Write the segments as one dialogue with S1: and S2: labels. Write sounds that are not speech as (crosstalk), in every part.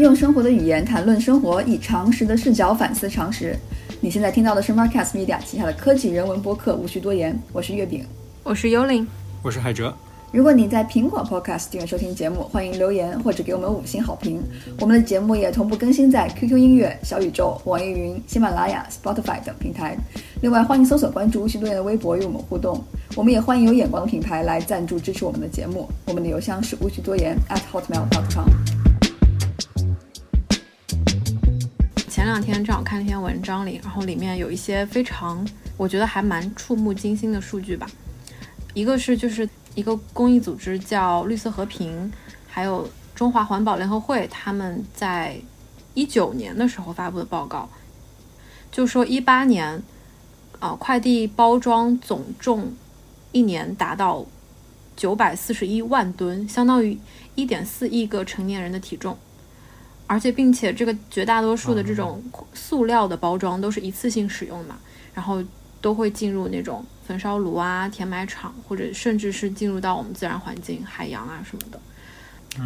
S1: 用生活的语言谈论生活，以常识的视角反思常识。你现在听到的是 Marcast Media 旗下的科技人文播客，无需多言。我是月饼，
S2: 我是幽灵，
S3: 我是海哲。
S1: 如果你在苹果 Podcast 订阅收听节目，欢迎留言或者给我们五星好评。我们的节目也同步更新在 QQ 音乐、小宇宙、网易云、喜马拉雅、Spotify 等平台。另外，欢迎搜索关注无需多言的微博与我们互动。我们也欢迎有眼光的品牌来赞助支持我们的节目。我们的邮箱是无需多言 at hotmail.com。
S2: 前两天正好看了一篇文章里，然后里面有一些非常，我觉得还蛮触目惊心的数据吧。一个是就是一个公益组织叫绿色和平，还有中华环保联合会，他们在一九年的时候发布的报告，就说一八年，啊，快递包装总重一年达到九百四十一万吨，相当于一点四亿个成年人的体重，而且并且这个绝大多数的这种塑料的包装都是一次性使用嘛，然后都会进入那种。焚烧炉啊，填埋场，或者甚至是进入到我们自然环境、海洋啊什么的，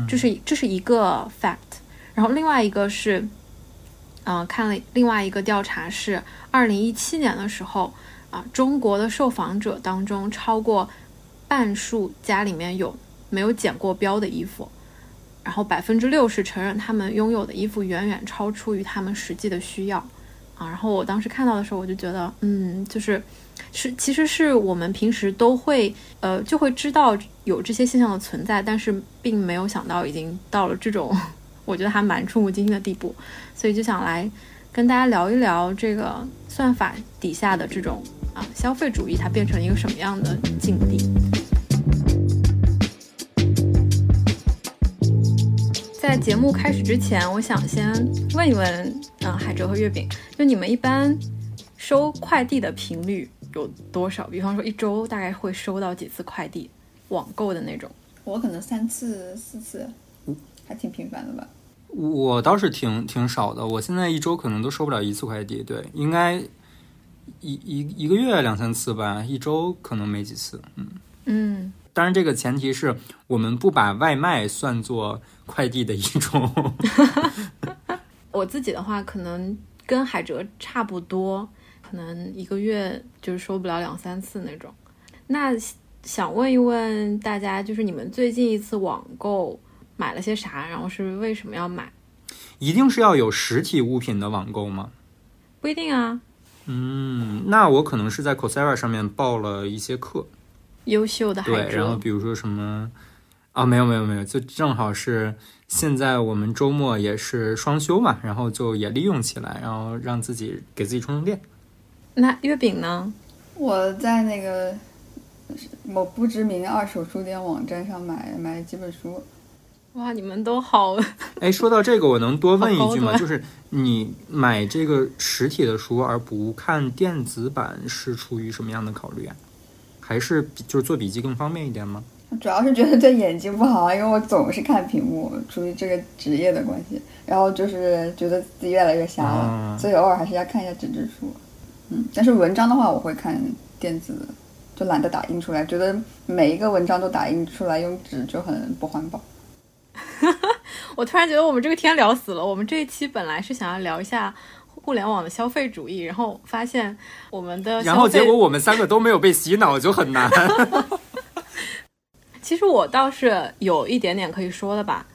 S2: 这是这是一个 fact。然后另外一个是，嗯，看了另外一个调查是，二零一七年的时候啊，中国的受访者当中，超过半数家里面有没有剪过标的衣服，然后百分之六十承认他们拥有的衣服远远超出于他们实际的需要啊。然后我当时看到的时候，我就觉得，嗯，就是。是，其实是我们平时都会，呃，就会知道有这些现象的存在，但是并没有想到已经到了这种，(laughs) 我觉得还蛮触目惊心的地步，所以就想来跟大家聊一聊这个算法底下的这种啊消费主义，它变成一个什么样的境地。在节目开始之前，我想先问一问，嗯，海哲和月饼，就你们一般收快递的频率？有多少？比方说一周大概会收到几次快递，网购的那种。
S1: 我可能三次四次，还挺频繁的吧。
S3: 我倒是挺挺少的，我现在一周可能都收不了一次快递。对，应该一一一个月两三次吧，一周可能没几次。嗯
S2: 嗯。
S3: 当然，这个前提是我们不把外卖算作快递的一种。(laughs)
S2: 我自己的话，可能跟海哲差不多。可能一个月就是收不了两三次那种。那想问一问大家，就是你们最近一次网购买了些啥？然后是为什么要买？
S3: 一定是要有实体物品的网购吗？
S2: 不一定啊。
S3: 嗯，那我可能是在 Coursera 上面报了一些课。
S2: 优秀的
S3: 对，然后比如说什么啊，没有没有没有，就正好是现在我们周末也是双休嘛，然后就也利用起来，然后让自己给自己充充电。
S2: 那月饼呢？
S1: 我在那个某不知名二手书店网站上买买了几本书。
S2: 哇，你们都好！(laughs)
S3: 哎，说到这个，我能多问一句吗？就是你买这个实体的书而不看电子版，是出于什么样的考虑啊？还是就是做笔记更方便一点吗？
S1: 主要是觉得对眼睛不好，因为我总是看屏幕，出于这个职业的关系。然后就是觉得自己越来越瞎了，所以偶尔还是要看一下纸质书。嗯，但是文章的话，我会看电子，就懒得打印出来，觉得每一个文章都打印出来用纸就很不环保。(laughs)
S2: 我突然觉得我们这个天聊死了。我们这一期本来是想要聊一下互联网的消费主义，然后发现我们的，
S3: 然后结果我们三个都没有被洗脑，就很难。(laughs)
S2: 其实我倒是有一点点可以说的吧。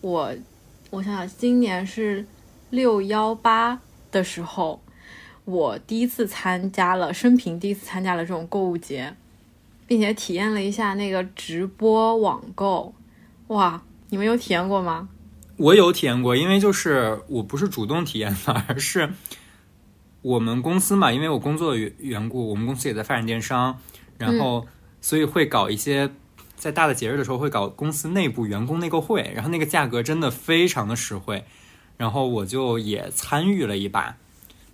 S2: 我我想想，今年是六幺八的时候。我第一次参加了生平第一次参加了这种购物节，并且体验了一下那个直播网购，哇！你们有体验过吗？
S3: 我有体验过，因为就是我不是主动体验的，而是我们公司嘛，因为我工作的缘缘故，我们公司也在发展电商，然后所以会搞一些在大的节日的时候会搞公司内部员工内购会，然后那个价格真的非常的实惠，然后我就也参与了一把。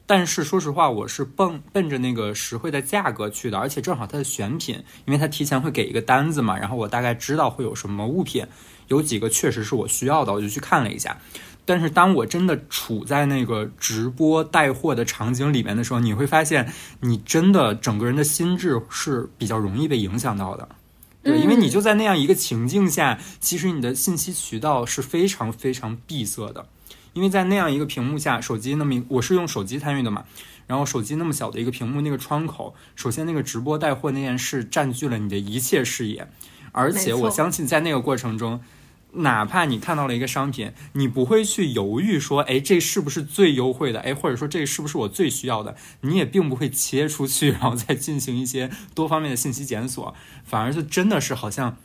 S3: 但是说实话，我是奔奔着那个实惠的价格去的，而且正好它的选品，因为它提前会给一个单子嘛，然后我大概知道会有什么物品，有几个确实是我需要的，我就去看了一下。但是当我真的处在那个直播带货的场景里面的时候，你会发现，你真的整个人的心智是比较容易被影响到的。对，因为你就在那样一个情境下，其实你的信息渠道是非常非常闭塞的，因为在那样一个屏幕下，手机那么我是用手机参与的嘛，然后手机那么小的一个屏幕，那个窗口，首先那个直播带货那件事占据了你的一切视野，而且我相信在那个过程中。哪怕你看到了一个商品，你不会去犹豫说，哎，这是不是最优惠的？哎，或者说这是不是我最需要的？你也并不会切出去，然后再进行一些多方面的信息检索，反而就真的是好像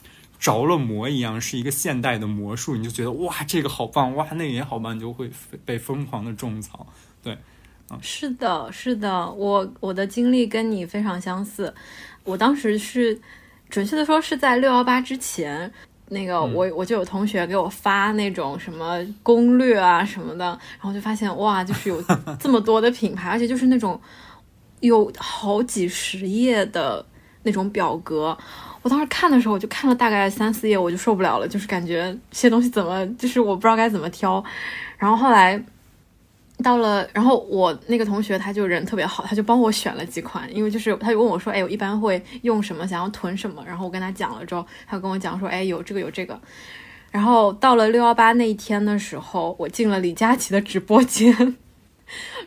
S3: 着了魔一样，是一个现代的魔术。你就觉得哇，这个好棒，哇，那个也好棒，你就会被疯狂的种草。对，
S2: 嗯，是的，是的，我我的经历跟你非常相似。我当时是准确的说是在六幺八之前。那个我我就有同学给我发那种什么攻略啊什么的，然后就发现哇，就是有这么多的品牌，而且就是那种有好几十页的那种表格。我当时看的时候，我就看了大概三四页，我就受不了了，就是感觉这些东西怎么就是我不知道该怎么挑。然后后来。到了，然后我那个同学他就人特别好，他就帮我选了几款，因为就是他就问我说，哎，我一般会用什么，想要囤什么，然后我跟他讲了之后，他跟我讲说，哎，有这个有这个。然后到了六幺八那一天的时候，我进了李佳琦的直播间，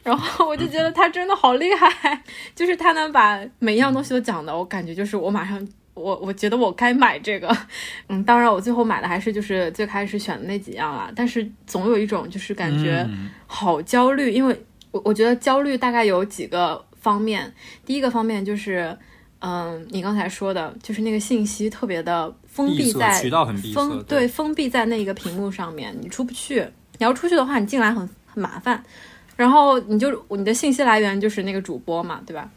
S2: 然后我就觉得他真的好厉害，就是他能把每一样东西都讲的，我感觉就是我马上。我我觉得我该买这个，(laughs) 嗯，当然我最后买的还是就是最开始选的那几样啦。但是总有一种就是感觉好焦虑，因为我我觉得焦虑大概有几个方面。第一个方面就是，嗯，你刚才说的，就是那个信息特别的封闭在
S3: 渠道很闭
S2: 塞，对，封闭在那一个屏幕上面，你出不去。你要出去的话，你进来很很麻烦。然后你就你的信息来源就是那个主播嘛，对吧？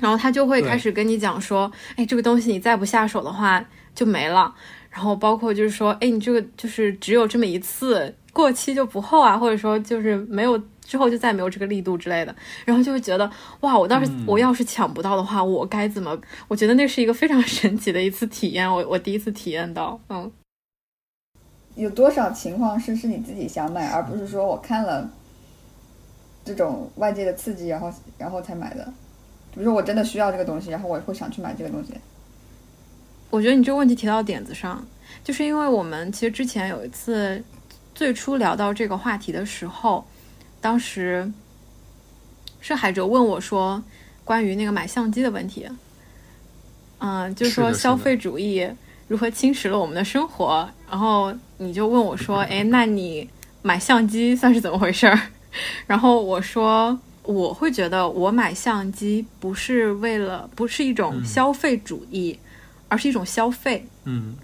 S2: 然后他就会开始跟你讲说，哎，这个东西你再不下手的话就没了。然后包括就是说，哎，你这个就是只有这么一次，过期就不厚啊，或者说就是没有之后就再没有这个力度之类的。然后就会觉得，哇，我当时我要是抢不到的话，我该怎么？我觉得那是一个非常神奇的一次体验，我我第一次体验到，嗯。
S1: 有多少情况是是你自己想买，而不是说我看了这种外界的刺激，然后然后才买的？比如说我真的需要这个东西，然后我会想去买这个东西。
S2: 我觉得你这个问题提到点子上，就是因为我们其实之前有一次最初聊到这个话题的时候，当时是海哲问我说关于那个买相机的问题，嗯，就是说消费主义如何侵蚀了我们的生活，然后你就问我说，哎，那你买相机算是怎么回事儿？(laughs) 然后我说。我会觉得，我买相机不是为了，不是一种消费主义，而是一种消费。
S3: 嗯，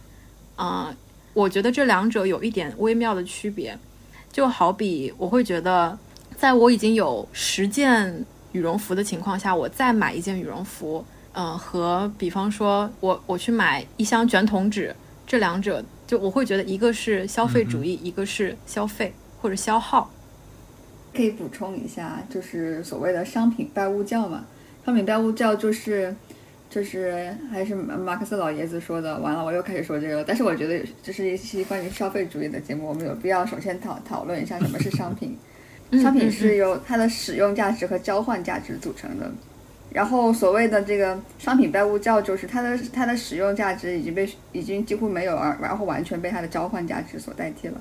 S2: 啊，我觉得这两者有一点微妙的区别。就好比，我会觉得，在我已经有十件羽绒服的情况下，我再买一件羽绒服，嗯，和比方说我我去买一箱卷筒纸，这两者，就我会觉得一个是消费主义，一个是消费或者消耗。
S1: 可以补充一下，就是所谓的商品拜物教嘛。商品拜物教就是，就是还是马克思老爷子说的。完了，我又开始说这个了。但是我觉得这是一期关于消费主义的节目，我们有必要首先讨讨论一下什么是商品。商品是由它的使用价值和交换价值组成的。然后所谓的这个商品拜物教，就是它的它的使用价值已经被已经几乎没有，而然后完全被它的交换价值所代替了。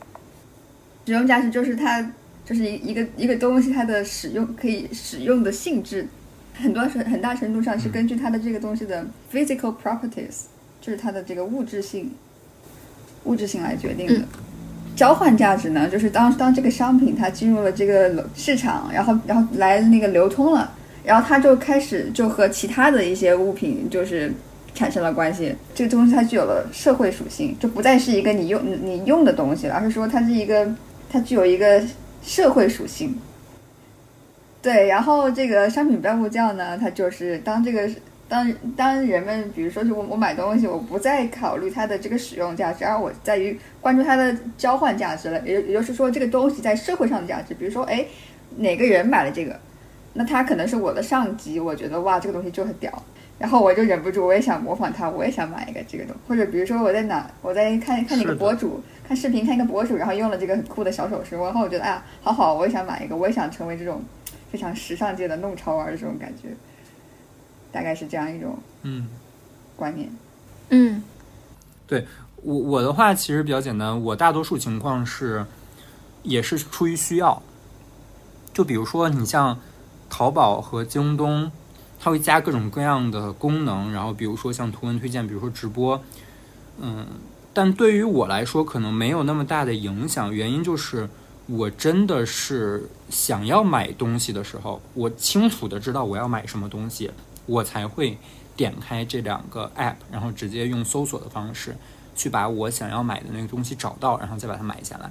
S1: 使用价值就是它。就是一一个一个东西，它的使用可以使用的性质，很多是很大程度上是根据它的这个东西的 physical properties，就是它的这个物质性，物质性来决定的。交换价值呢，就是当当这个商品它进入了这个市场，然后然后来那个流通了，然后它就开始就和其他的一些物品就是产生了关系。这个东西它具有了社会属性，就不再是一个你用你用的东西了，而是说它是一个它具有一个。社会属性，对，然后这个商品标物教呢，它就是当这个当当人们，比如说，是我我买东西，我不再考虑它的这个使用价值，而我在于关注它的交换价值了，也也就是说，这个东西在社会上的价值，比如说，哎，哪个人买了这个，那他可能是我的上级，我觉得哇，这个东西就很屌。然后我就忍不住，我也想模仿他，我也想买一个这个东西。或者比如说我在哪，我在看看哪个博主，看视频看一个博主，然后用了这个很酷的小首饰，然后我觉得啊，好好，我也想买一个，我也想成为这种非常时尚界的弄潮儿的这种感觉，大概是这样一种
S3: 嗯
S1: 观念。
S2: 嗯，
S3: 对我我的话其实比较简单，我大多数情况是也是出于需要。就比如说你像淘宝和京东，它会加各种各样的功能，然后比如说像图文推荐，比如说直播，嗯，但对于我来说可能没有那么大的影响，原因就是我真的是想要买东西的时候，我清楚的知道我要买什么东西，我才会点开这两个 app，然后直接用搜索的方式去把我想要买的那个东西找到，然后再把它买下来。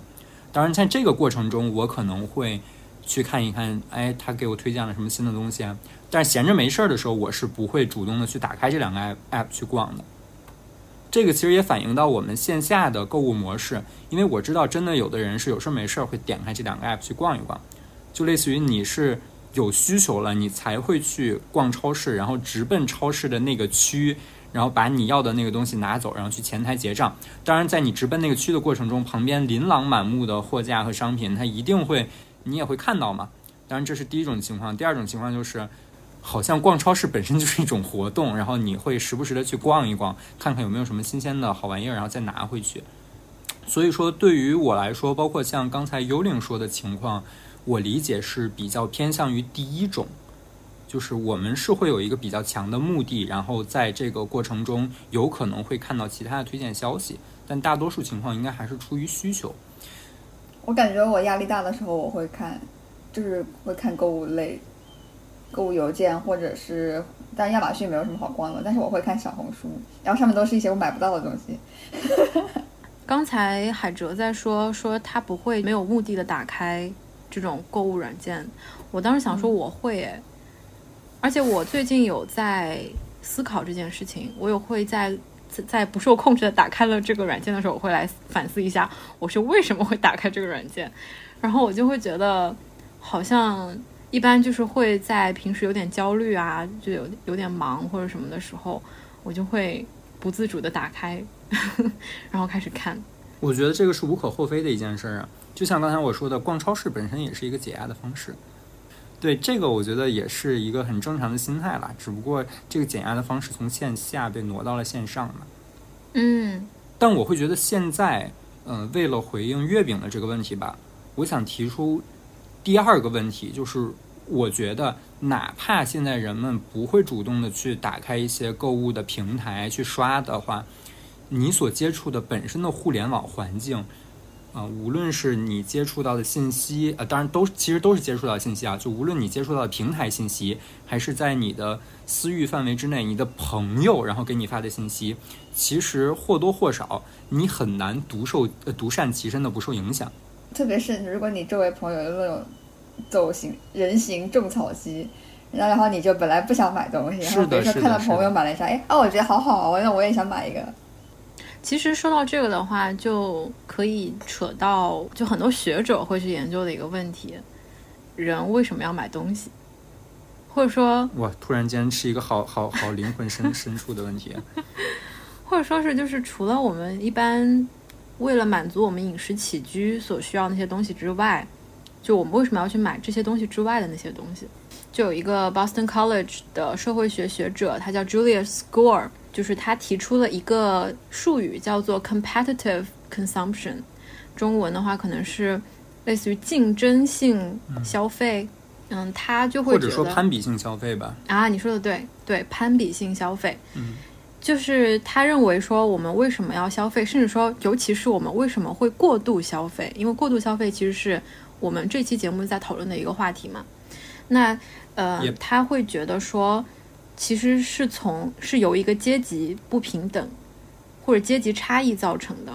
S3: 当然，在这个过程中，我可能会。去看一看，哎，他给我推荐了什么新的东西啊？但是闲着没事儿的时候，我是不会主动的去打开这两个 app 去逛的。这个其实也反映到我们线下的购物模式，因为我知道真的有的人是有事儿没事儿会点开这两个 app 去逛一逛，就类似于你是有需求了，你才会去逛超市，然后直奔超市的那个区，然后把你要的那个东西拿走，然后去前台结账。当然，在你直奔那个区的过程中，旁边琳琅满目的货架和商品，它一定会。你也会看到嘛？当然，这是第一种情况。第二种情况就是，好像逛超市本身就是一种活动，然后你会时不时的去逛一逛，看看有没有什么新鲜的好玩意儿，然后再拿回去。所以说，对于我来说，包括像刚才幽灵说的情况，我理解是比较偏向于第一种，就是我们是会有一个比较强的目的，然后在这个过程中有可能会看到其他的推荐消息，但大多数情况应该还是出于需求。
S1: 我感觉我压力大的时候，我会看，就是会看购物类、购物邮件，或者是，但亚马逊没有什么好逛的，但是我会看小红书，然后上面都是一些我买不到的东西。(laughs)
S2: 刚才海哲在说说他不会没有目的的打开这种购物软件，我当时想说我会诶，而且我最近有在思考这件事情，我有会在。在不受控制的打开了这个软件的时候，我会来反思一下，我是为什么会打开这个软件，然后我就会觉得，好像一般就是会在平时有点焦虑啊，就有有点忙或者什么的时候，我就会不自主的打开，(laughs) 然后开始看。
S3: 我觉得这个是无可厚非的一件事儿啊，就像刚才我说的，逛超市本身也是一个解压的方式。对这个，我觉得也是一个很正常的心态啦。只不过这个减压的方式从线下被挪到了线上嘛。
S2: 嗯。
S3: 但我会觉得现在，嗯，为了回应月饼的这个问题吧，我想提出第二个问题，就是我觉得，哪怕现在人们不会主动的去打开一些购物的平台去刷的话，你所接触的本身的互联网环境。啊，无论是你接触到的信息，呃，当然都其实都是接触到信息啊。就无论你接触到的平台信息，还是在你的私域范围之内，你的朋友然后给你发的信息，其实或多或少你很难独受呃独善其身的不受影响。
S1: 特别是如果你周围朋友有那种走行人行种草机，然后然后你就本来不想买东西，然后比如说看到朋友买了一下，哎，哦，我觉得好好，那我也想买一个。
S2: 其实说到这个的话，就可以扯到就很多学者会去研究的一个问题：人为什么要买东西？或者说，
S3: 哇，突然间是一个好好好灵魂深深处的问题。
S2: 或者说是就是除了我们一般为了满足我们饮食起居所需要那些东西之外，就我们为什么要去买这些东西之外的那些东西？就有一个 Boston College 的社会学学者，他叫 Julius Score。就是他提出了一个术语，叫做 competitive consumption，中文的话可能是类似于竞争性消费。嗯，他就会
S3: 或者说攀比性消费吧。
S2: 啊，你说的对，对，攀比性消费。
S3: 嗯，
S2: 就是他认为说，我们为什么要消费，甚至说，尤其是我们为什么会过度消费？因为过度消费其实是我们这期节目在讨论的一个话题嘛。那呃，他会觉得说。其实是从是由一个阶级不平等或者阶级差异造成的。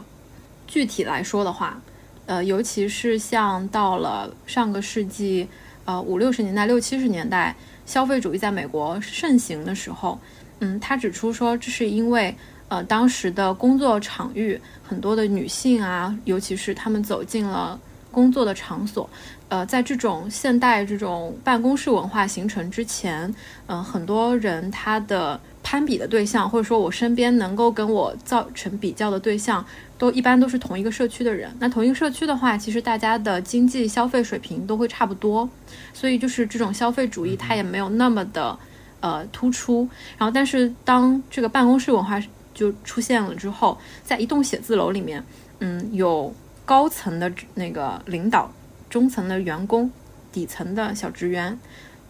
S2: 具体来说的话，呃，尤其是像到了上个世纪呃五六十年代、六七十年代，消费主义在美国盛行的时候，嗯，他指出说，这是因为呃当时的工作场域很多的女性啊，尤其是她们走进了工作的场所。呃，在这种现代这种办公室文化形成之前，嗯，很多人他的攀比的对象，或者说我身边能够跟我造成比较的对象，都一般都是同一个社区的人。那同一个社区的话，其实大家的经济消费水平都会差不多，所以就是这种消费主义它也没有那么的呃突出。然后，但是当这个办公室文化就出现了之后，在一栋写字楼里面，嗯，有高层的那个领导，中层的员工，底层的小职员。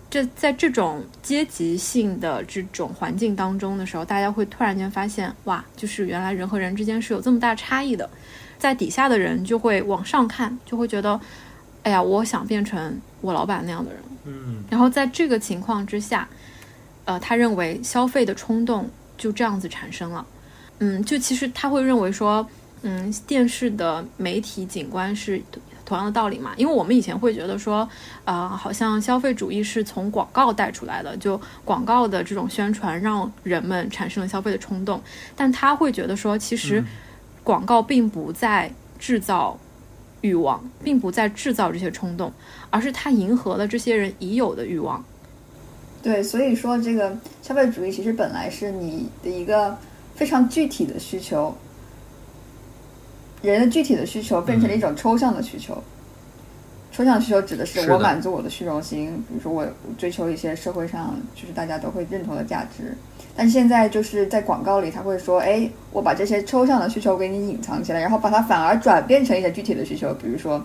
S2: 这在这种阶级性的这种环境当中的时候，大家会突然间发现，哇，就是原来人和人之间是有这么大差异的。在底下的人就会往上看，就会觉得，哎呀，我想变成我老板那样的人。
S3: 嗯，
S2: 然后在这个情况之下，呃，他认为消费的冲动就这样子产生了。嗯，就其实他会认为说，嗯，电视的媒体景观是同样的道理嘛。因为我们以前会觉得说，啊，好像消费主义是从广告带出来的，就广告的这种宣传让人们产生了消费的冲动。但他会觉得说，其实。广告并不在制造欲望，并不在制造这些冲动，而是它迎合了这些人已有的欲望。
S1: 对，所以说这个消费主义其实本来是你的一个非常具体的需求，人的具体的需求变成了一种抽象的需求。抽象需求指的是我满足我的虚荣心，比如说我追求一些社会上就是大家都会认同的价值。但是现在就是在广告里，他会说：“哎，我把这些抽象的需求给你隐藏起来，然后把它反而转变成一些具体的需求。比如说，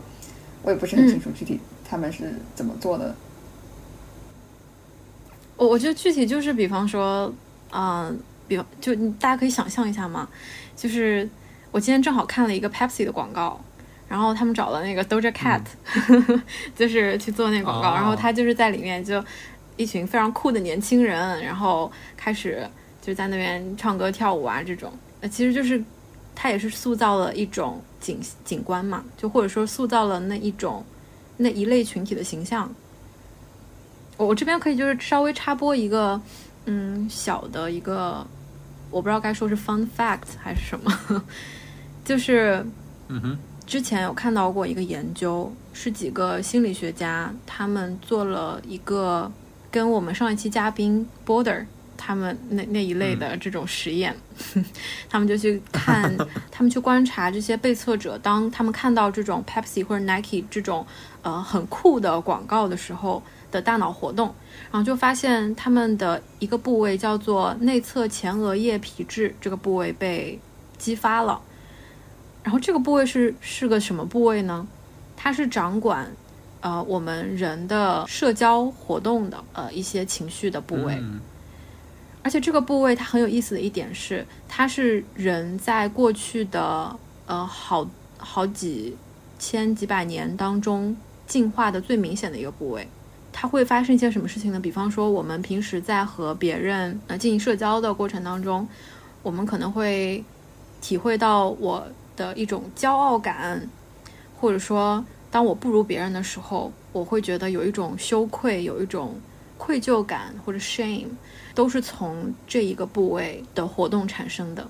S1: 我也不是很清楚具体他们是怎么做的。
S2: 我我觉得具体就是，比方说，嗯，比方就大家可以想象一下嘛，就是我今天正好看了一个 Pepsi 的广告，然后他们找了那个 Doja Cat，(laughs) 就是去做那广告，然后他就是在里面就。一群非常酷的年轻人，然后开始就在那边唱歌跳舞啊，这种，呃，其实就是他也是塑造了一种景景观嘛，就或者说塑造了那一种那一类群体的形象。我我这边可以就是稍微插播一个，嗯，小的一个，我不知道该说是 fun fact 还是什么，就是，
S3: 嗯哼，
S2: 之前有看到过一个研究，是几个心理学家他们做了一个。跟我们上一期嘉宾 Border 他们那那一类的这种实验，(laughs) 他们就去看，(laughs) 他们去观察这些被测者，当他们看到这种 Pepsi 或者 Nike 这种呃很酷的广告的时候的大脑活动，然后就发现他们的一个部位叫做内侧前额叶皮质这个部位被激发了，然后这个部位是是个什么部位呢？它是掌管。呃，我们人的社交活动的呃一些情绪的部位，而且这个部位它很有意思的一点是，它是人在过去的呃好好几千几百年当中进化的最明显的一个部位。它会发生一些什么事情呢？比方说，我们平时在和别人呃进行社交的过程当中，我们可能会体会到我的一种骄傲感，或者说。当我不如别人的时候，我会觉得有一种羞愧，有一种愧疚感或者 shame，都是从这一个部位的活动产生的。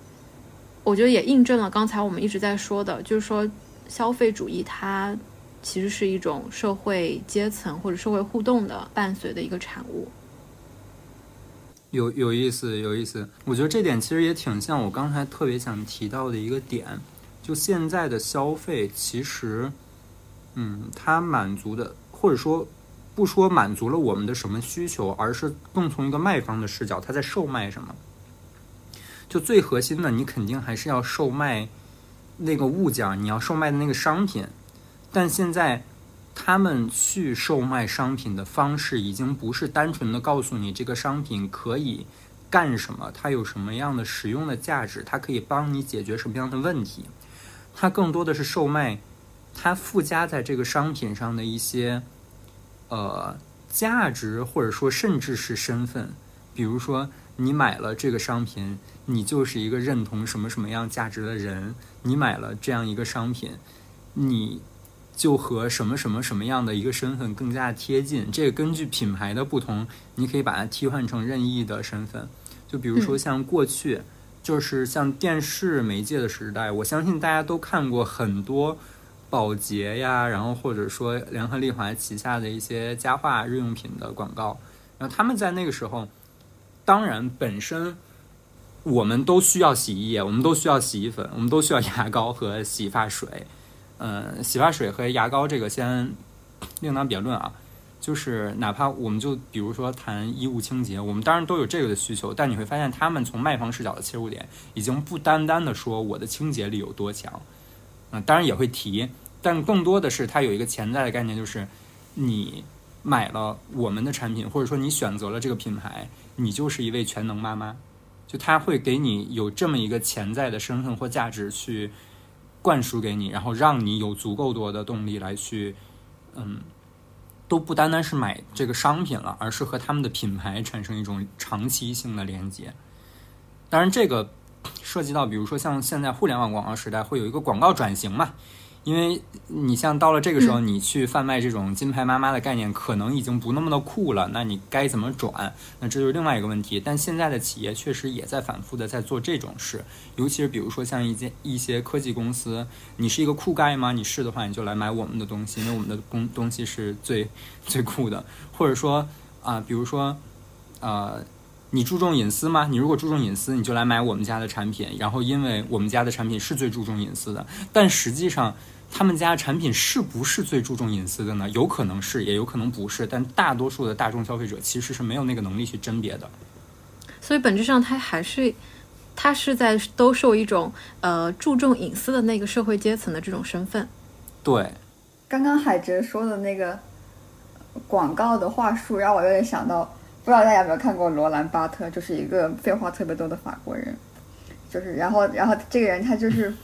S2: 我觉得也印证了刚才我们一直在说的，就是说消费主义它其实是一种社会阶层或者社会互动的伴随的一个产物。
S3: 有有意思，有意思。我觉得这点其实也挺像我刚才特别想提到的一个点，就现在的消费其实。嗯，它满足的，或者说不说满足了我们的什么需求，而是更从一个卖方的视角，他在售卖什么？就最核心的，你肯定还是要售卖那个物件，你要售卖的那个商品。但现在他们去售卖商品的方式，已经不是单纯的告诉你这个商品可以干什么，它有什么样的实用的价值，它可以帮你解决什么样的问题，它更多的是售卖。它附加在这个商品上的一些，呃，价值或者说甚至是身份，比如说你买了这个商品，你就是一个认同什么什么样价值的人；你买了这样一个商品，你就和什么什么什么样的一个身份更加贴近。这个根据品牌的不同，你可以把它替换成任意的身份。就比如说像过去，就是像电视媒介的时代，我相信大家都看过很多。宝洁呀，然后或者说联合利华旗下的一些家化日用品的广告，然后他们在那个时候，当然本身我们都需要洗衣液，我们都需要洗衣粉，我们都需要牙膏和洗发水。嗯，洗发水和牙膏这个先另当别论啊。就是哪怕我们就比如说谈衣物清洁，我们当然都有这个的需求，但你会发现他们从卖方视角的切入点，已经不单单的说我的清洁力有多强，嗯，当然也会提，但更多的是它有一个潜在的概念，就是你买了我们的产品，或者说你选择了这个品牌，你就是一位全能妈妈，就他会给你有这么一个潜在的身份或价值去灌输给你，然后让你有足够多的动力来去，嗯。都不单单是买这个商品了，而是和他们的品牌产生一种长期性的连接。当然，这个涉及到，比如说像现在互联网广告时代，会有一个广告转型嘛。因为你像到了这个时候，你去贩卖这种金牌妈妈的概念，可能已经不那么的酷了。那你该怎么转？那这就是另外一个问题。但现在的企业确实也在反复的在做这种事，尤其是比如说像一些一些科技公司，你是一个酷盖吗？你是的话，你就来买我们的东西，因为我们的东东西是最最酷的。或者说啊，比如说呃，你注重隐私吗？你如果注重隐私，你就来买我们家的产品。然后，因为我们家的产品是最注重隐私的，但实际上。他们家产品是不是最注重隐私的呢？有可能是，也有可能不是。但大多数的大众消费者其实是没有那个能力去甄别的。
S2: 所以本质上，他还是他是在兜售一种呃注重隐私的那个社会阶层的这种身份。
S3: 对，
S1: 刚刚海哲说的那个广告的话术，让我有点想到，不知道大家有没有看过罗兰巴特，就是一个废话特别多的法国人。就是，然后，然后这个人他就是。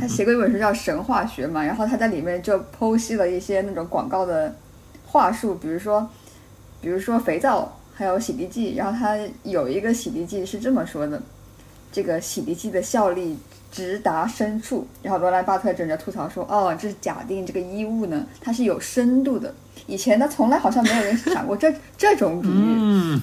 S1: 他写过一本书叫《神话学》嘛，然后他在里面就剖析了一些那种广告的话术，比如说，比如说肥皂还有洗涤剂，然后他有一个洗涤剂是这么说的：这个洗涤剂的效力直达深处。然后罗兰巴特正在吐槽说：“哦，这是假定这个衣物呢，它是有深度的。以前呢，从来好像没有人想过这这种比喻。”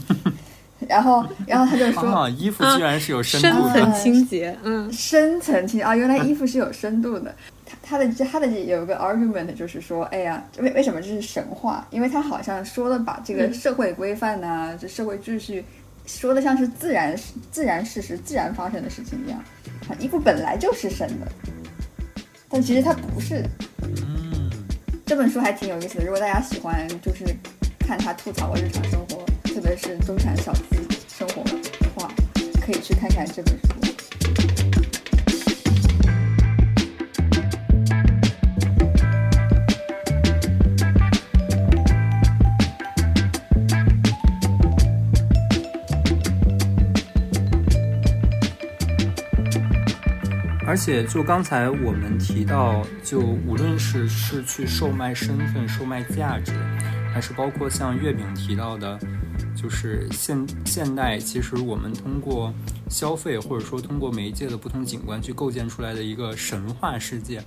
S1: 然后，然后他就说：“
S3: 衣服居然是有深度
S2: 的，深层清洁，嗯，
S1: 深层清洁啊，原来衣服是有深度的。他他的他的有一个 argument 就是说，哎呀，为为什么这是神话？因为他好像说了把这个社会规范呐，这社会秩序说的像是自然自然事实、自然发生的事情一样。啊，衣服本来就是深的，但其实它不是。
S3: 嗯，
S1: 这本书还挺有意思的。如果大家喜欢，就是看他吐槽我日常生活。”特别是中产小资生活的话，可以去看看这本书。
S3: 而且，就刚才我们提到，就无论是是去售卖身份、售卖价值，还是包括像月饼提到的。就是现现代，其实我们通过消费，或者说通过媒介的不同景观去构建出来的一个神话世界，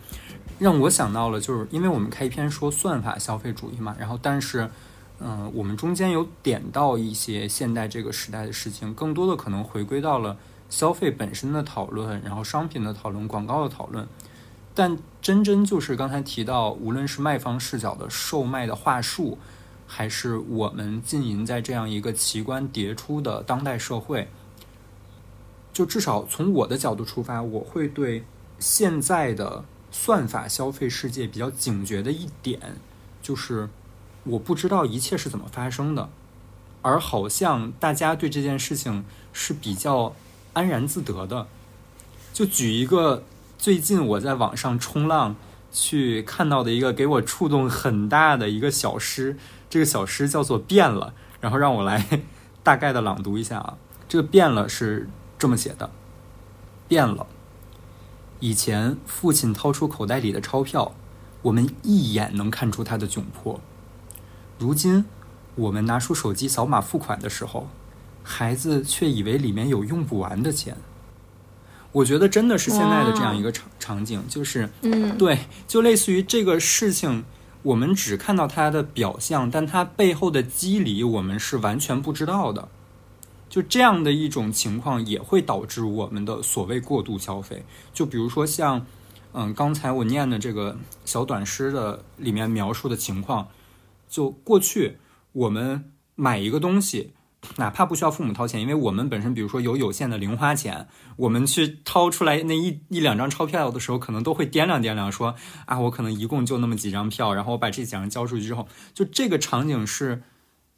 S3: 让我想到了，就是因为我们开篇说算法消费主义嘛，然后但是，嗯，我们中间有点到一些现代这个时代的事情，更多的可能回归到了消费本身的讨论，然后商品的讨论，广告的讨论，但真真就是刚才提到，无论是卖方视角的售卖的话术。还是我们浸淫在这样一个奇观迭出的当代社会，就至少从我的角度出发，我会对现在的算法消费世界比较警觉的一点，就是我不知道一切是怎么发生的，而好像大家对这件事情是比较安然自得的。就举一个最近我在网上冲浪去看到的一个给我触动很大的一个小诗。这个小诗叫做《变了》，然后让我来大概的朗读一下啊。这个“变了”是这么写的：“变了。以前父亲掏出口袋里的钞票，我们一眼能看出他的窘迫；如今，我们拿出手机扫码付款的时候，孩子却以为里面有用不完的钱。我觉得真的是现在的这样一个场场景，就是，
S2: 嗯，
S3: 对，就类似于这个事情。”我们只看到它的表象，但它背后的机理我们是完全不知道的。就这样的一种情况，也会导致我们的所谓过度消费。就比如说像，嗯，刚才我念的这个小短诗的里面描述的情况，就过去我们买一个东西，哪怕不需要父母掏钱，因为我们本身比如说有有限的零花钱，我们去掏出来那一一两张钞票的时候，可能都会掂量掂量，说啊，我可能一共就那么几张票，然后我把这几张交出去之后，就这个场景是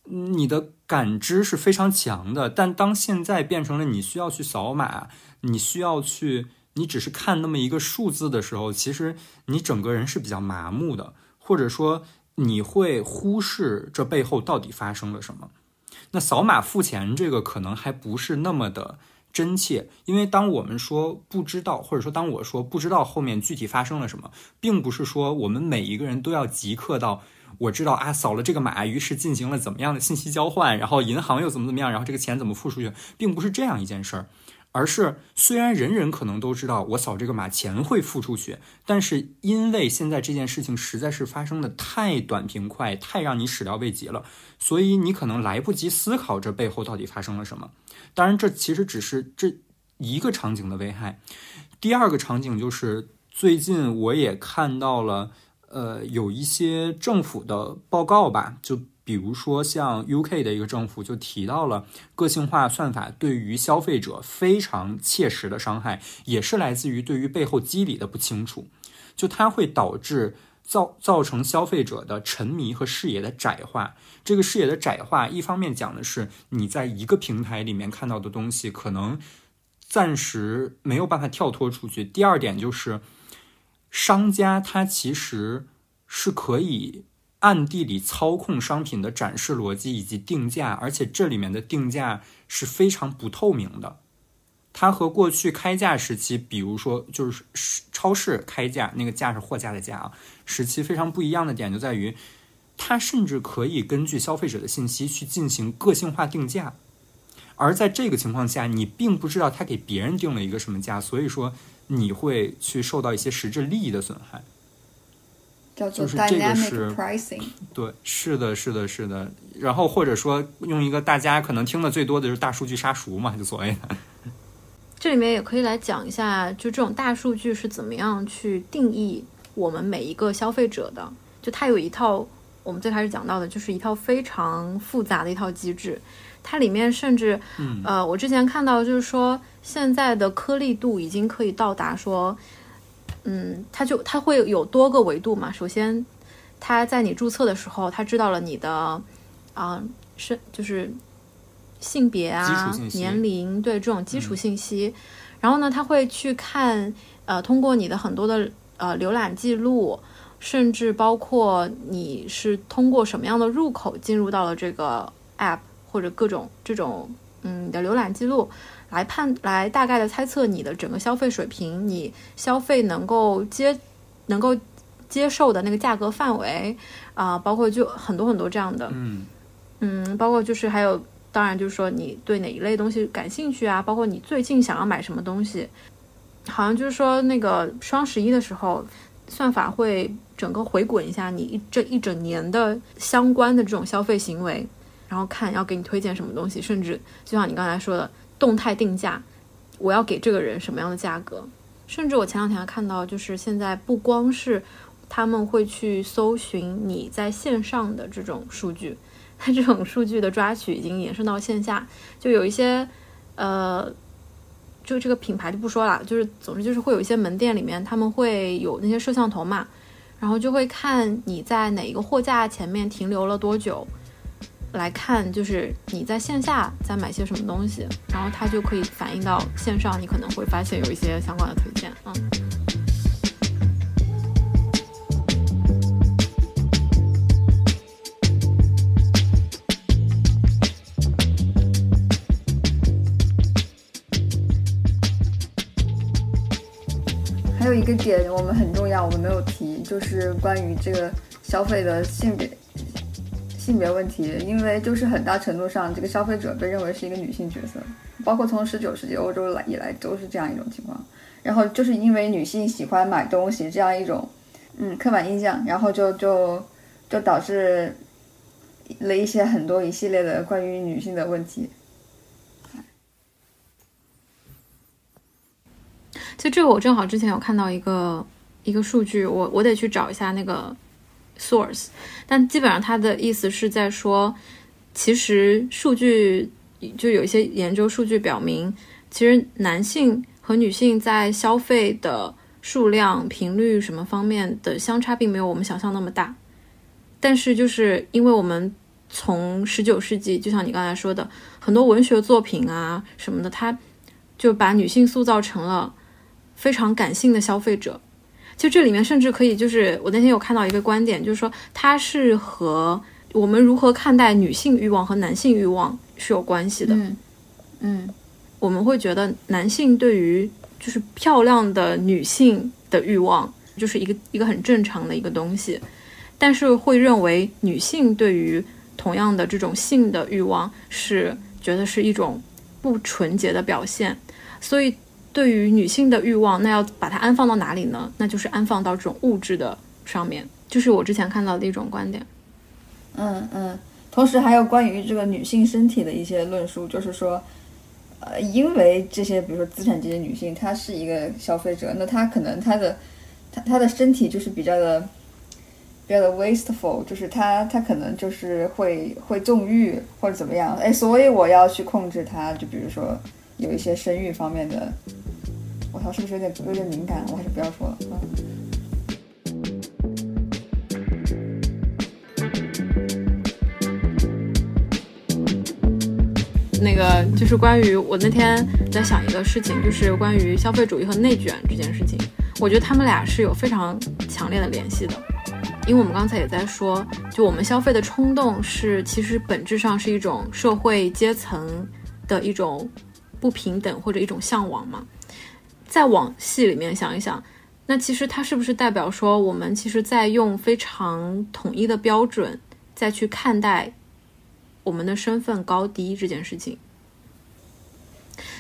S3: 你的感知是非常强的。但当现在变成了你需要去扫码，你需要去，你只是看那么一个数字的时候，其实你整个人是比较麻木的，或者说你会忽视这背后到底发生了什么。那扫码付钱这个可能还不是那么的真切，因为当我们说不知道，或者说当我说不知道后面具体发生了什么，并不是说我们每一个人都要即刻到我知道啊扫了这个码，于是进行了怎么样的信息交换，然后银行又怎么怎么样，然后这个钱怎么付出去，并不是这样一件事儿。而是，虽然人人可能都知道我扫这个码钱会付出去，但是因为现在这件事情实在是发生的太短平快，太让你始料未及了，所以你可能来不及思考这背后到底发生了什么。当然，这其实只是这一个场景的危害。第二个场景就是最近我也看到了，呃，有一些政府的报告吧，就。比如说，像 UK 的一个政府就提到了个性化算法对于消费者非常切实的伤害，也是来自于对于背后机理的不清楚。就它会导致造造成消费者的沉迷和视野的窄化。这个视野的窄化，一方面讲的是你在一个平台里面看到的东西可能暂时没有办法跳脱出去。第二点就是商家他其实是可以。暗地里操控商品的展示逻辑以及定价，而且这里面的定价是非常不透明的。它和过去开价时期，比如说就是超市开价那个价是货架的价啊，时期非常不一样的点就在于，它甚至可以根据消费者的信息去进行个性化定价。而在这个情况下，你并不知道他给别人定了一个什么价，所以说你会去受到一些实质利益的损害。
S1: 叫做 dynamic pricing，
S3: 对，是的，是的，是的。然后或者说用一个大家可能听的最多的就是大数据杀熟嘛，就所谓的。(laughs)
S2: 这里面也可以来讲一下，就这种大数据是怎么样去定义我们每一个消费者的。就它有一套，我们最开始讲到的，就是一套非常复杂的一套机制。它里面甚至，呃，我之前看到就是说，现在的颗粒度已经可以到达说。嗯，它就它会有多个维度嘛。首先，它在你注册的时候，它知道了你的啊是就是性别啊、年龄，对这种基础信息。然后呢，它会去看呃，通过你的很多的呃浏览记录，甚至包括你是通过什么样的入口进入到了这个 app 或者各种这种嗯你的浏览记录。来判来大概的猜测你的整个消费水平，你消费能够接能够接受的那个价格范围啊，包括就很多很多这样的，
S3: 嗯
S2: 嗯，包括就是还有，当然就是说你对哪一类东西感兴趣啊，包括你最近想要买什么东西，好像就是说那个双十一的时候，算法会整个回滚一下你一这一整年的相关的这种消费行为，然后看要给你推荐什么东西，甚至就像你刚才说的。动态定价，我要给这个人什么样的价格？甚至我前两天还看到，就是现在不光是他们会去搜寻你在线上的这种数据，它 (laughs) 这种数据的抓取已经延伸到线下，就有一些呃，就这个品牌就不说了，就是总之就是会有一些门店里面他们会有那些摄像头嘛，然后就会看你在哪一个货架前面停留了多久。来看，就是你在线下在买些什么东西，然后它就可以反映到线上，你可能会发现有一些相关的推荐。嗯。
S1: 还有一个点我们很重要，我们没有提，就是关于这个消费的性别。性别问题，因为就是很大程度上，这个消费者被认为是一个女性角色，包括从十九世纪欧洲来以来都是这样一种情况。然后就是因为女性喜欢买东西这样一种，嗯，刻板印象，然后就就就导致了一些很多一系列的关于女性的问题。
S2: 其实这个我正好之前有看到一个一个数据，我我得去找一下那个。source，但基本上他的意思是在说，其实数据就有一些研究数据表明，其实男性和女性在消费的数量、频率什么方面的相差，并没有我们想象那么大。但是，就是因为我们从十九世纪，就像你刚才说的，很多文学作品啊什么的，它就把女性塑造成了非常感性的消费者。就这里面甚至可以，就是我那天有看到一个观点，就是说它是和我们如何看待女性欲望和男性欲望是有关系的。
S1: 嗯嗯
S2: 我们会觉得男性对于就是漂亮的女性的欲望，就是一个一个很正常的一个东西，但是会认为女性对于同样的这种性的欲望是觉得是一种不纯洁的表现，所以对于女性的欲望，那要把它安放到哪里呢？那就是安放到这种物质的上面，就是我之前看到的一种观点。
S1: 嗯嗯，同时还有关于这个女性身体的一些论述，就是说，呃，因为这些比如说资产阶级女性，她是一个消费者，那她可能她的她她的身体就是比较的比较的 wasteful，就是她她可能就是会会纵欲或者怎么样，哎，所以我要去控制她，就比如说有一些生育方面的，我操，是不是有点有点敏感？我还是不要说了，嗯。
S2: 那个就是关于我那天在想一个事情，就是关于消费主义和内卷这件事情。我觉得他们俩是有非常强烈的联系的，因为我们刚才也在说，就我们消费的冲动是其实本质上是一种社会阶层的一种不平等或者一种向往嘛。再往细里面想一想，那其实它是不是代表说我们其实在用非常统一的标准再去看待我们的身份高低这件事情？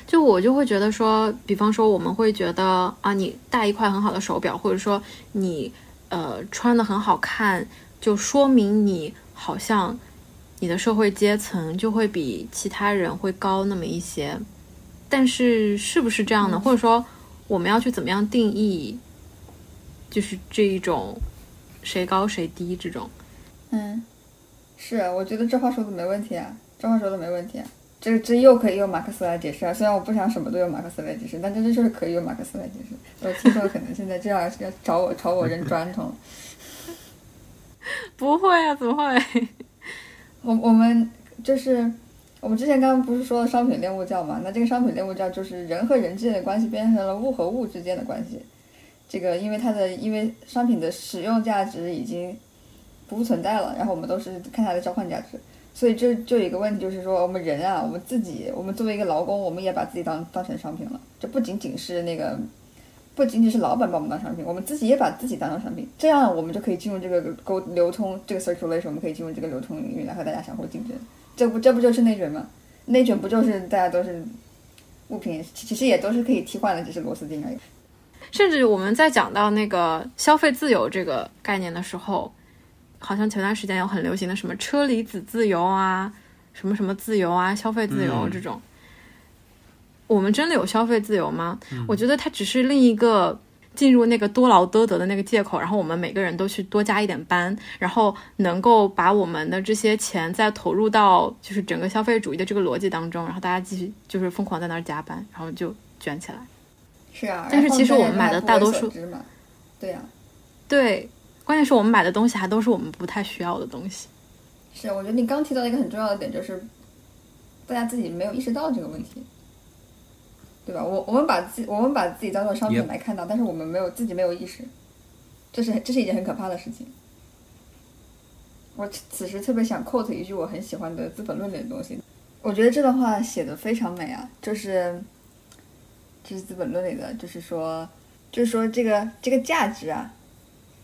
S2: 就我就会觉得说，比方说我们会觉得啊，你戴一块很好的手表，或者说你呃穿的很好看，就说明你好像你的社会阶层就会比其他人会高那么一些。但是是不是这样呢？或者说我们要去怎么样定义，就是这一种谁高谁低这种？
S1: 嗯，是啊，我觉得这话说的没问题啊，这话说的没问题啊。这这又可以用马克思来解释啊，虽然我不想什么都用马克思来解释，但这就是可以用马克思来解释。我听说可能现在这样要找我朝我扔砖头。(laughs)
S2: 不会啊，怎么会？(laughs)
S1: 我我们就是我们之前刚刚不是说了商品恋物教嘛？那这个商品恋物教就是人和人之间的关系变成了物和物之间的关系。这个因为它的因为商品的使用价值已经不存在了，然后我们都是看它的交换价值。所以这就有一个问题，就是说我们人啊，我们自己，我们作为一个劳工，我们也把自己当当成商品了。这不仅仅是那个，不仅仅是老板把我们当商品，我们自己也把自己当成商品。这样我们就可以进入这个沟流通这个 circulation，我们可以进入这个流通领域来和大家相互竞争。这不这不就是内卷吗？内卷不就是大家都是物品，其实也都是可以替换的，只是螺丝钉而已。
S2: 甚至我们在讲到那个消费自由这个概念的时候。好像前段时间有很流行的什么车厘子自由啊，什么什么自由啊，消费自由这种。我们真的有消费自由吗？我觉得它只是另一个进入那个多劳多得的那个借口，然后我们每个人都去多加一点班，然后能够把我们的这些钱再投入到就是整个消费主义的这个逻辑当中，然后大家继续就是疯狂在那儿加班，然后就卷起来。
S1: 是啊，
S2: 但是其实我们买的大多数，
S1: 对呀，
S2: 对。关键是我们买的东西还都是我们不太需要的东西。
S1: 是，我觉得你刚提到一个很重要的点，就是大家自己没有意识到这个问题，对吧？我我们把自我们把自己当做商品来看到，但是我们没有自己没有意识，这是这是一件很可怕的事情。我此时特别想 quote 一句我很喜欢的《资本论》里的东西，我觉得这段话写的非常美啊，就是这是《资本论》里的，就是说，就是说这个这个价值啊。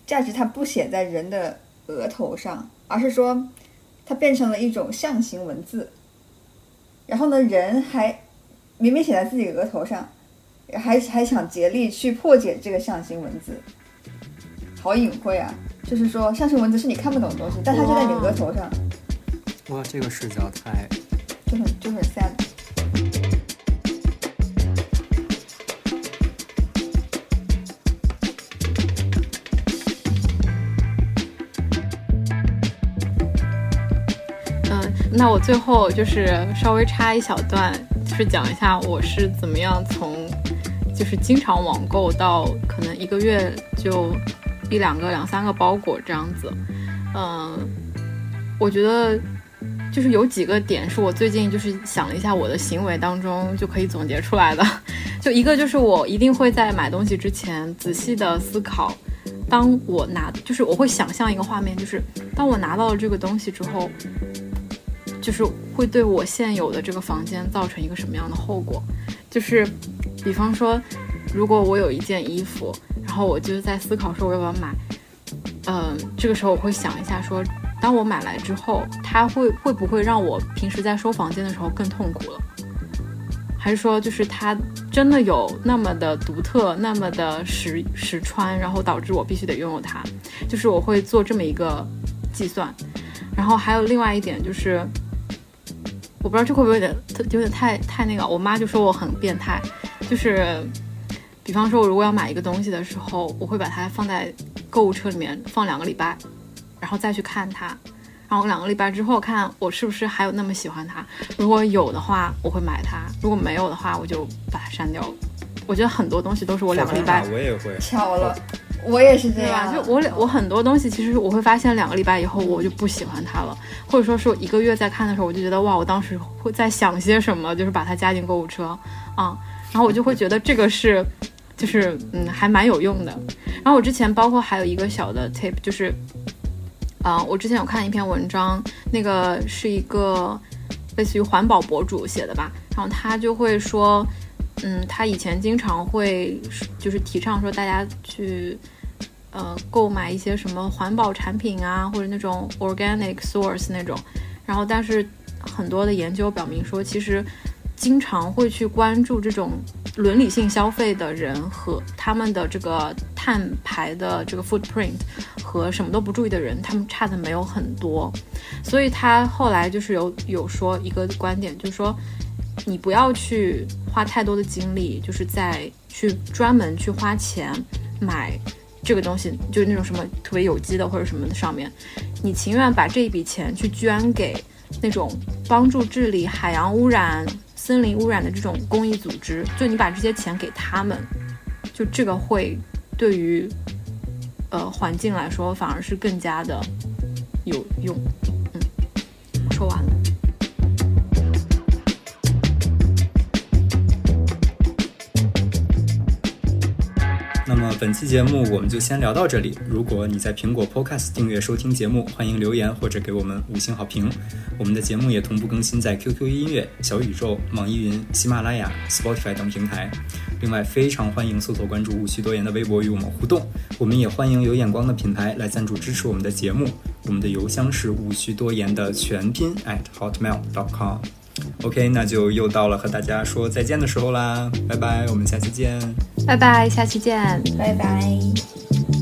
S1: 价值它不写在人的额头上，而是说它变成了一种象形文字。然后呢，人还明明写在自己额头上，还还想竭力去破解这个象形文字，好隐晦啊！就是说，象形文字是你看不懂的东西，但它就在你额头上。
S3: 哇，这个视角太
S1: 就很就很 sad。
S2: 那我最后就是稍微插一小段，就是讲一下我是怎么样从就是经常网购到可能一个月就一两个、两三个包裹这样子。嗯，我觉得就是有几个点是我最近就是想了一下我的行为当中就可以总结出来的。(laughs) 就一个就是我一定会在买东西之前仔细的思考。当我拿，就是我会想象一个画面，就是当我拿到了这个东西之后，就是会对我现有的这个房间造成一个什么样的后果？就是，比方说，如果我有一件衣服，然后我就在思考说我要不要买，嗯，这个时候我会想一下说，当我买来之后，它会会不会让我平时在收房间的时候更痛苦了？还是说，就是它真的有那么的独特，那么的实实穿，然后导致我必须得拥有它？就是我会做这么一个计算。然后还有另外一点就是，我不知道这会不会有点有点太太那个。我妈就说我很变态，就是，比方说我如果要买一个东西的时候，我会把它放在购物车里面放两个礼拜，然后再去看它。然后两个礼拜之后看我是不是还有那么喜欢它，如果有的话我会买它，如果没有的话我就把它删掉了。我觉得很多东西都是我两个礼拜，
S3: 我也会
S1: 巧了，我也是这样。
S2: 就我我很多东西其实我会发现两个礼拜以后我就不喜欢它了，或者说是我一个月在看的时候我就觉得哇，我当时会在想些什么，就是把它加进购物车啊，然后我就会觉得这个是就是嗯还蛮有用的。然后我之前包括还有一个小的 tip 就是。啊，我之前有看一篇文章，那个是一个类似于环保博主写的吧，然后他就会说，嗯，他以前经常会就是提倡说大家去呃购买一些什么环保产品啊，或者那种 organic source 那种，然后但是很多的研究表明说，其实。经常会去关注这种伦理性消费的人和他们的这个碳排的这个 footprint 和什么都不注意的人，他们差的没有很多。所以他后来就是有有说一个观点，就是说你不要去花太多的精力，就是在去专门去花钱买这个东西，就是那种什么特别有机的或者什么的上面，你情愿把这一笔钱去捐给那种帮助治理海洋污染。森林污染的这种公益组织，就你把这些钱给他们，就这个会对于呃环境来说反而是更加的有用。嗯，说完了。
S3: 本期节目我们就先聊到这里。如果你在苹果 Podcast 订阅收听节目，欢迎留言或者给我们五星好评。我们的节目也同步更新在 QQ 音乐、小宇宙、网易云、喜马拉雅、Spotify 等平台。另外，非常欢迎搜索关注无需多言的微博与我们互动。我们也欢迎有眼光的品牌来赞助支持我们的节目。我们的邮箱是无需多言的全拼 at hotmail.com。OK，那就又到了和大家说再见的时候啦，拜拜，我们下期见，
S2: 拜拜，下期见，
S1: 拜拜。